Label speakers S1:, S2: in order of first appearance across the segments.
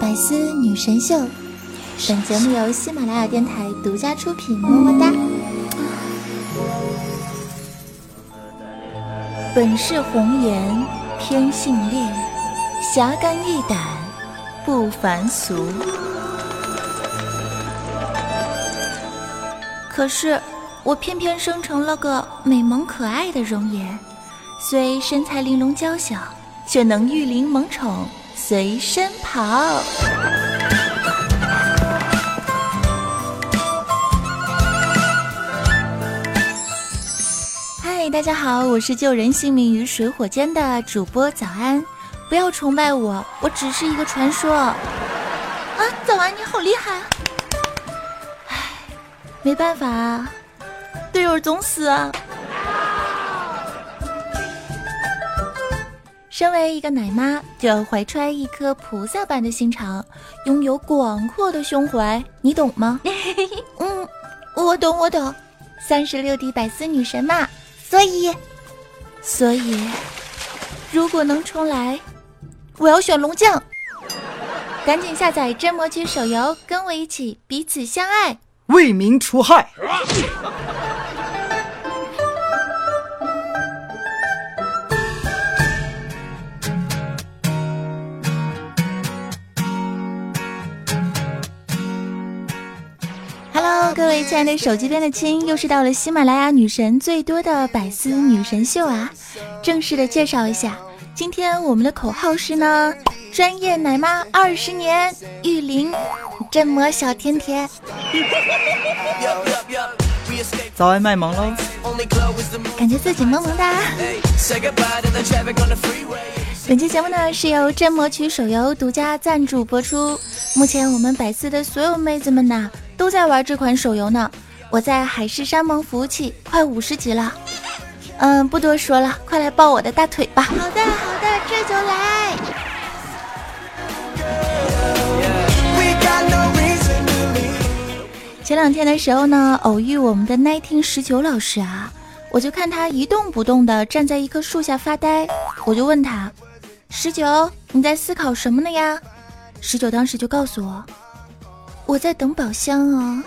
S1: 百思女神秀，本节目由喜马拉雅电台独家出品，么么哒。本是红颜偏性烈，侠肝义胆不凡俗。可是我偏偏生成了个美萌可爱的容颜，虽身材玲珑娇小，却能御灵萌宠随身跑。嗨，大家好，我是救人性命于水火间的主播早安，不要崇拜我，我只是一个传说。啊，早安，你好厉害！唉，没办法啊，队友总死啊。身为一个奶妈，就要怀揣一颗菩萨般的心肠，拥有广阔的胸怀，你懂吗？嗯，我懂，我懂。三十六 D 百思女神嘛，所以，所以，如果能重来，我要选龙将。赶紧下载真魔区手游，跟我一起彼此相爱，
S2: 为民除害。
S1: 位亲爱的手机边的亲，又是到了喜马拉雅女神最多的百思女神秀啊！正式的介绍一下，今天我们的口号是呢：专业奶妈二十年，玉林镇魔小甜甜。
S2: 早安卖萌喽！
S1: 感觉自己萌萌哒。本期节目呢是由镇魔曲手游独家赞助播出。目前我们百思的所有妹子们呐。都在玩这款手游呢，我在海誓山盟服务器快五十级了，嗯，不多说了，快来抱我的大腿吧！好的，好的，这就来。前两天的时候呢，偶遇我们的 nineteen 十九老师啊，我就看他一动不动的站在一棵树下发呆，我就问他，十九，你在思考什么呢呀？十九当时就告诉我。我在等宝箱啊！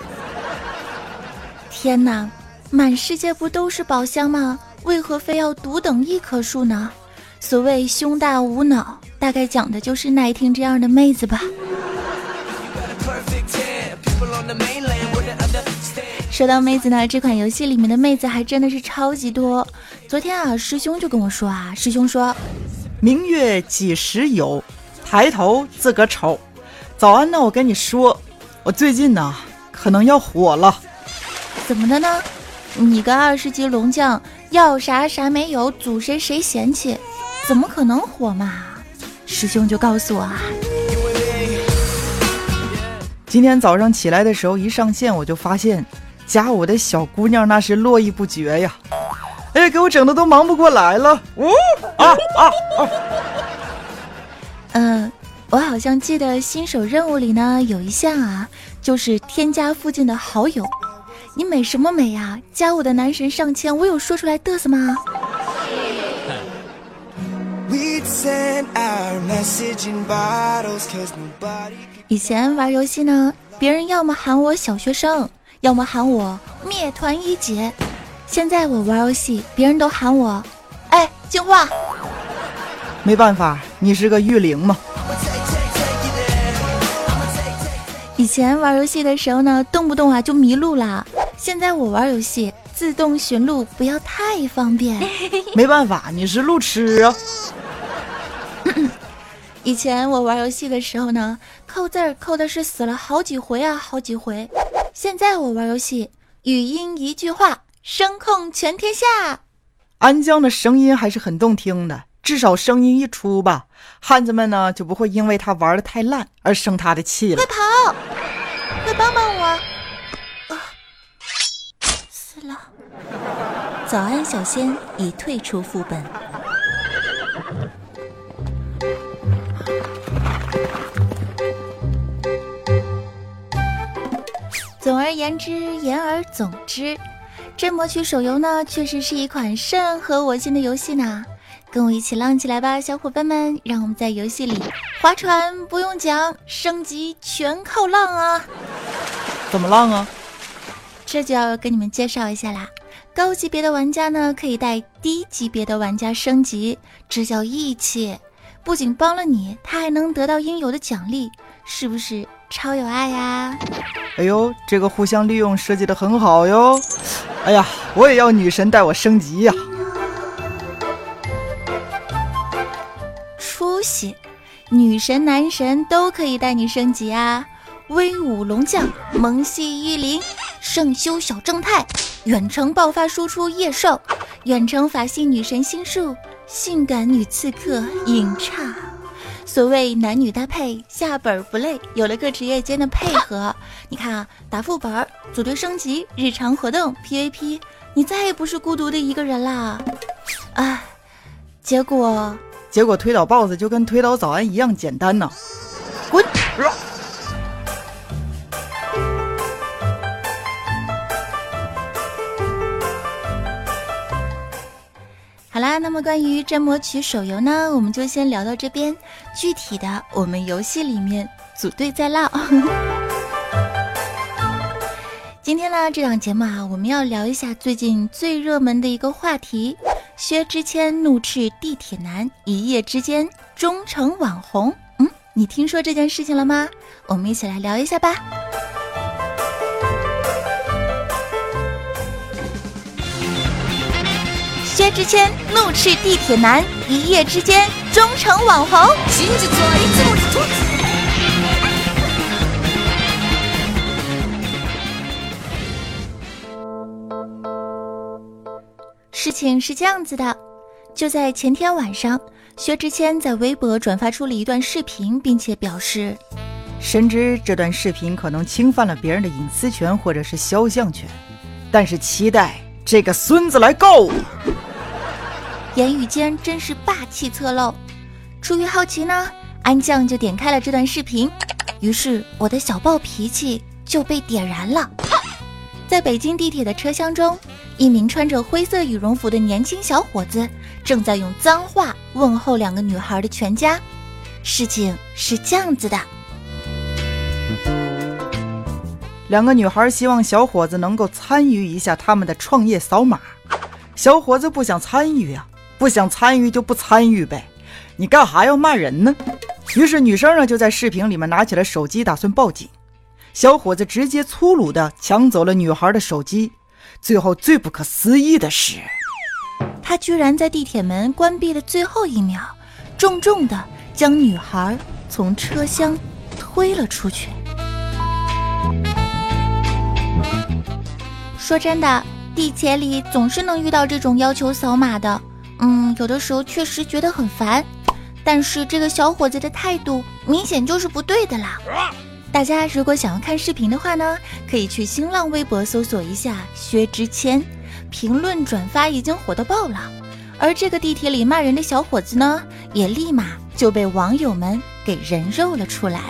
S1: 天哪，满世界不都是宝箱吗？为何非要独等一棵树呢？所谓胸大无脑，大概讲的就是奈听这样的妹子吧。说到妹子呢，这款游戏里面的妹子还真的是超级多。昨天啊，师兄就跟我说啊，师兄说：“
S2: 明月几时有？抬头自个瞅。”早安呢，我跟你说。我最近呢，可能要火了。
S1: 怎么的呢？你个二十级龙将，要啥啥没有，组谁谁嫌弃，怎么可能火嘛？师兄就告诉我啊。
S2: 今天早上起来的时候，一上线我就发现，加我的小姑娘那是络绎不绝呀。哎，给我整的都忙不过来了。呜啊啊啊！
S1: 嗯。我好像记得新手任务里呢有一项啊，就是添加附近的好友。你美什么美呀？加我的男神上千，我有说出来嘚瑟吗？以前玩游戏呢，别人要么喊我小学生，要么喊我灭团一姐。现在我玩游戏，别人都喊我，哎，进化。
S2: 没办法，你是个玉灵嘛。
S1: 以前玩游戏的时候呢，动不动啊就迷路啦。现在我玩游戏自动寻路，不要太方便。
S2: 没办法，你是路痴啊。
S1: 以前我玩游戏的时候呢，扣字儿扣的是死了好几回啊，好几回。现在我玩游戏，语音一句话，声控全天下。
S2: 安江的声音还是很动听的。至少声音一出吧，汉子们呢就不会因为他玩的太烂而生他的气了。
S1: 快跑！快帮帮我！死了！早安，小仙已退出副本。总而言之，言而总之，《真魔曲》手游呢，确实是一款甚合我心的游戏呢。跟我一起浪起来吧，小伙伴们！让我们在游戏里划船不用桨，升级全靠浪啊！
S2: 怎么浪啊？
S1: 这就要跟你们介绍一下啦。高级别的玩家呢，可以带低级别的玩家升级，这叫义气。不仅帮了你，他还能得到应有的奖励，是不是超有爱呀？
S2: 哎呦，这个互相利用设计的很好哟！哎呀，我也要女神带我升级呀！
S1: 出女神男神都可以带你升级啊！威武龙将，萌系御灵，圣修小正太。远程爆发输出夜兽，远程法系女神心术，性感女刺客影刹。所谓男女搭配，下本不累。有了各职业间的配合，你看啊，打副本、组队升级、日常活动、PVP，你再也不是孤独的一个人啦。唉，结果
S2: 结果推倒 BOSS 就跟推倒早安一样简单呢。
S1: 滚！好啦，那么关于《真魔曲》手游呢，我们就先聊到这边。具体的，我们游戏里面组队再唠。今天呢，这档节目啊，我们要聊一下最近最热门的一个话题：薛之谦怒斥地铁男，一夜之间终成网红。嗯，你听说这件事情了吗？我们一起来聊一下吧。薛之谦怒斥地铁男，一夜之间终成网红。事情是这样子的，就在前天晚上，薛之谦在微博转发出了一段视频，并且表示，
S2: 深知这段视频可能侵犯了别人的隐私权或者是肖像权，但是期待这个孙子来告我。
S1: 言语间真是霸气侧漏。出于好奇呢，安酱就点开了这段视频，于是我的小暴脾气就被点燃了。在北京地铁的车厢中，一名穿着灰色羽绒服的年轻小伙子正在用脏话问候两个女孩的全家。事情是这样子的：
S2: 两个女孩希望小伙子能够参与一下他们的创业扫码，小伙子不想参与啊。不想参与就不参与呗，你干哈要骂人呢？于是女生呢就在视频里面拿起了手机打算报警，小伙子直接粗鲁的抢走了女孩的手机，最后最不可思议的是，
S1: 他居然在地铁门关闭的最后一秒，重重的将女孩从车厢推了出去。说真的，地铁里总是能遇到这种要求扫码的。嗯，有的时候确实觉得很烦，但是这个小伙子的态度明显就是不对的啦。大家如果想要看视频的话呢，可以去新浪微博搜索一下薛之谦，评论转发已经火到爆了。而这个地铁里骂人的小伙子呢，也立马就被网友们给人肉了出来。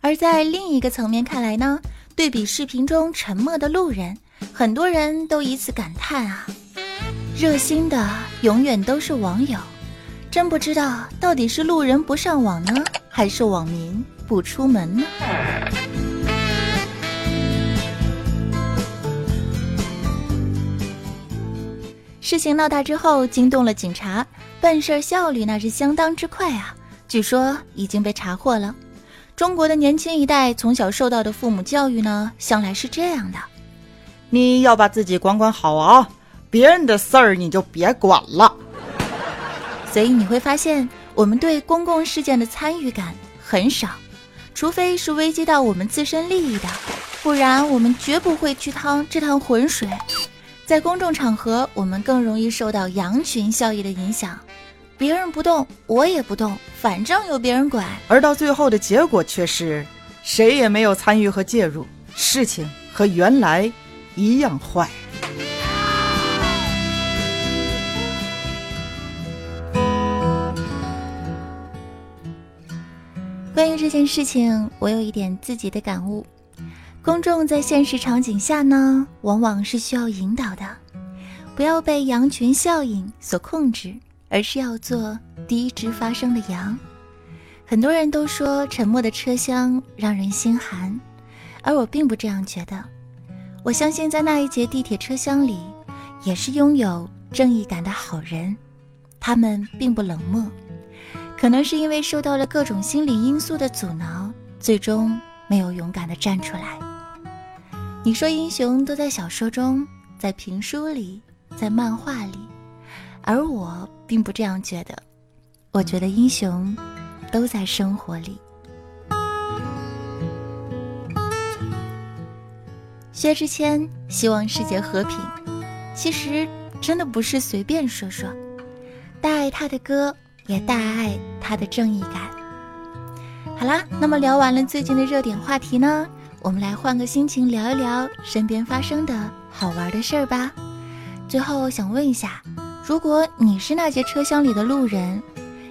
S1: 而在另一个层面看来呢？对比视频中沉默的路人，很多人都以此感叹啊，热心的永远都是网友，真不知道到底是路人不上网呢，还是网民不出门呢？事情闹大之后，惊动了警察，办事效率那是相当之快啊，据说已经被查获了。中国的年轻一代从小受到的父母教育呢，向来是这样的：
S2: 你要把自己管管好啊，别人的事儿你就别管了。
S1: 所以你会发现，我们对公共事件的参与感很少，除非是危及到我们自身利益的，不然我们绝不会去趟这趟浑水。在公众场合，我们更容易受到羊群效应的影响。别人不动，我也不动，反正有别人管。
S2: 而到最后的结果却是，谁也没有参与和介入，事情和原来一样坏。
S1: 关于这件事情，我有一点自己的感悟。公众在现实场景下呢，往往是需要引导的，不要被羊群效应所控制，而是要做第一只发声的羊。很多人都说沉默的车厢让人心寒，而我并不这样觉得。我相信在那一节地铁车厢里，也是拥有正义感的好人，他们并不冷漠。可能是因为受到了各种心理因素的阻挠，最终没有勇敢的站出来。你说英雄都在小说中，在评书里，在漫画里，而我并不这样觉得。我觉得英雄都在生活里。薛之谦希望世界和平，其实真的不是随便说说。大爱他的歌。也大爱他的正义感。好啦，那么聊完了最近的热点话题呢，我们来换个心情聊一聊身边发生的好玩的事儿吧。最后想问一下，如果你是那节车厢里的路人，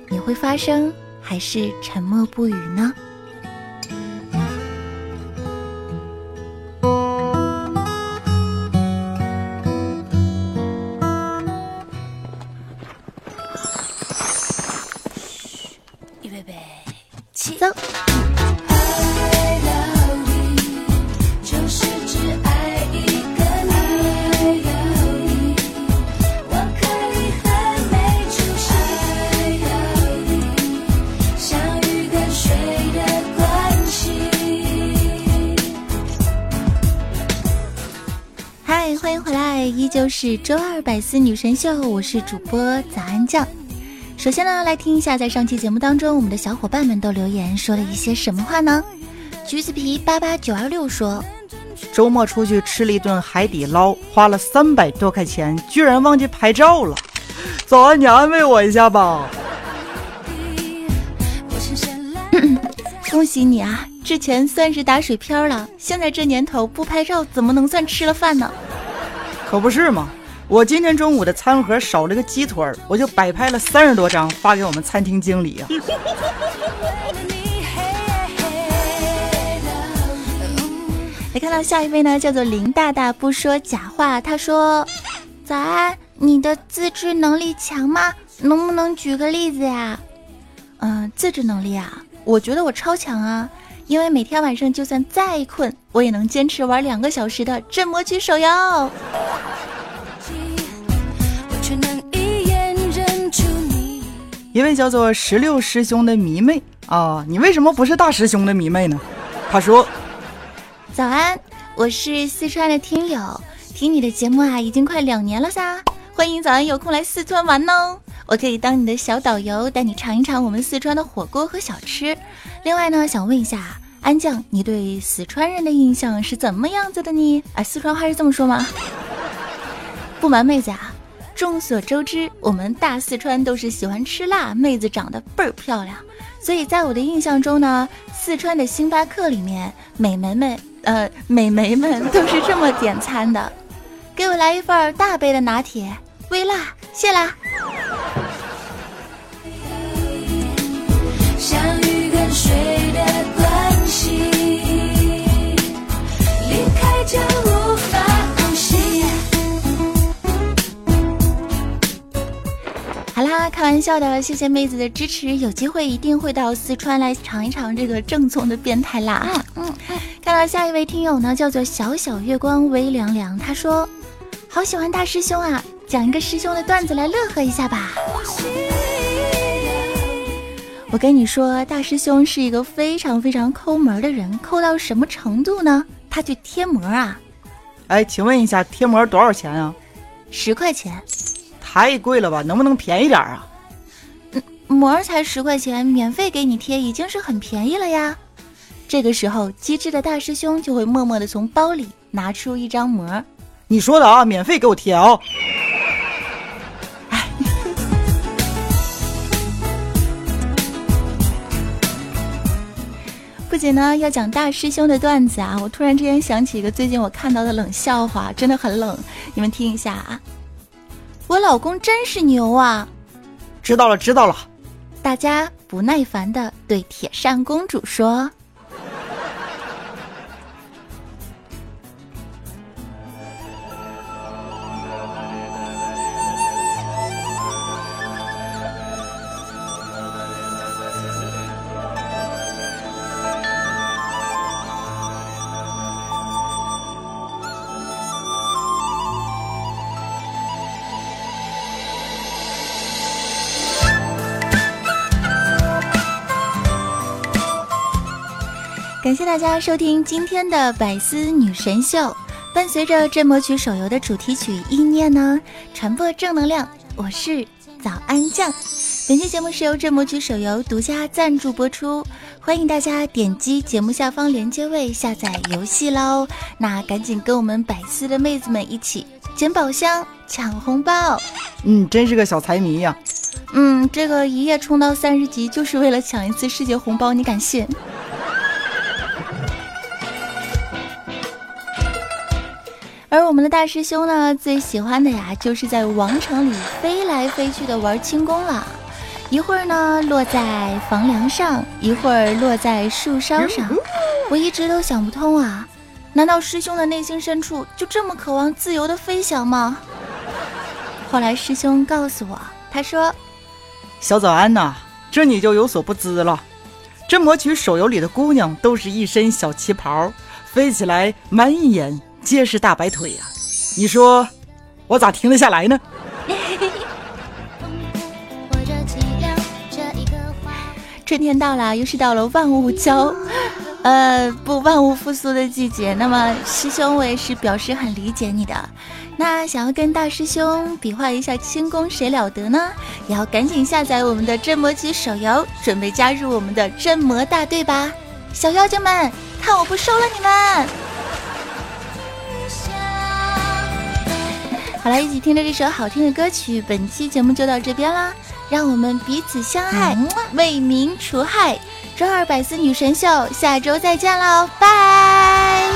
S1: 你会发声还是沉默不语呢？就是周二百思女神秀，我是主播早安酱。首先呢，来听一下在上期节目当中，我们的小伙伴们都留言说了一些什么话呢？橘子皮八八九二六说，
S2: 周末出去吃了一顿海底捞，花了三百多块钱，居然忘记拍照了。早安，你安慰我一下吧。
S1: 恭喜你啊，之前算是打水漂了，现在这年头不拍照怎么能算吃了饭呢？
S2: 可不是嘛！我今天中午的餐盒少了个鸡腿儿，我就摆拍了三十多张发给我们餐厅经理啊。
S1: 来看到下一位呢，叫做林大大不说假话。他说：“早安，你的自制能力强吗？能不能举个例子呀？”嗯，自制能力啊，我觉得我超强啊，因为每天晚上就算再困，我也能坚持玩两个小时的镇魔曲手游。
S2: 一位叫做十六师兄的迷妹啊，你为什么不是大师兄的迷妹呢？他说：“
S1: 早安，我是四川的听友，听你的节目啊，已经快两年了噻。欢迎早安有空来四川玩哦，我可以当你的小导游，带你尝一尝我们四川的火锅和小吃。另外呢，想问一下安酱，你对四川人的印象是怎么样子的呢？哎，四川话是这么说吗？不瞒妹子啊。”众所周知，我们大四川都是喜欢吃辣，妹子长得倍儿漂亮，所以在我的印象中呢，四川的星巴克里面美眉们，呃，美眉们都是这么点餐的，给我来一份大杯的拿铁，微辣，谢啦。玩笑的，谢谢妹子的支持，有机会一定会到四川来尝一尝这个正宗的变态辣啊。嗯，看到下一位听友呢，叫做小小月光微凉凉，他说：“好喜欢大师兄啊，讲一个师兄的段子来乐呵一下吧。”我跟你说，大师兄是一个非常非常抠门的人，抠到什么程度呢？他去贴膜啊。
S2: 哎，请问一下，贴膜多少钱啊？
S1: 十块钱。
S2: 太贵了吧，能不能便宜点啊？
S1: 嗯，膜才十块钱，免费给你贴已经是很便宜了呀。这个时候，机智的大师兄就会默默的从包里拿出一张膜。
S2: 你说的啊，免费给我贴啊！
S1: 不仅呢要讲大师兄的段子啊，我突然之间想起一个最近我看到的冷笑话，真的很冷，你们听一下啊。我老公真是牛啊！
S2: 知道了，知道了。
S1: 大家不耐烦的对铁扇公主说：“感谢大家收听今天的百思女神秀。伴随着《镇魔曲》手游的主题曲《意念》呢，传播正能量。我是早安酱。本期节目是由《镇魔曲》手游独家赞助播出，欢迎大家点击节目下方连接位下载游戏喽。那赶紧跟我们百思的妹子们一起捡宝箱、抢红包。
S2: 嗯，真是个小财迷呀。
S1: 嗯，这个一夜冲到三十级就是为了抢一次世界红包，你敢信？而我们的大师兄呢，最喜欢的呀，就是在王城里飞来飞去的玩轻功了。一会儿呢落在房梁上，一会儿落在树梢上。我一直都想不通啊，难道师兄的内心深处就这么渴望自由的飞翔吗？后来师兄告诉我，他说：“
S2: 小早安呐，这你就有所不知了。这魔曲手游里的姑娘都是一身小旗袍，飞起来满眼。”皆是大白腿呀！你说我咋停得下来呢？
S1: 春天到了，又是到了万物交，呃，不万物复苏的季节。那么师兄，我也是表示很理解你的。那想要跟大师兄比划一下轻功，谁了得呢？也要赶紧下载我们的镇魔曲手游，准备加入我们的镇魔大队吧！小妖精们，看我不收了你们！好了，一起听着这首好听的歌曲，本期节目就到这边啦！让我们彼此相爱，为民除害。周二百思女神秀，下周再见喽，拜。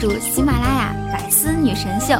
S1: 主喜马拉雅《百思女神秀》。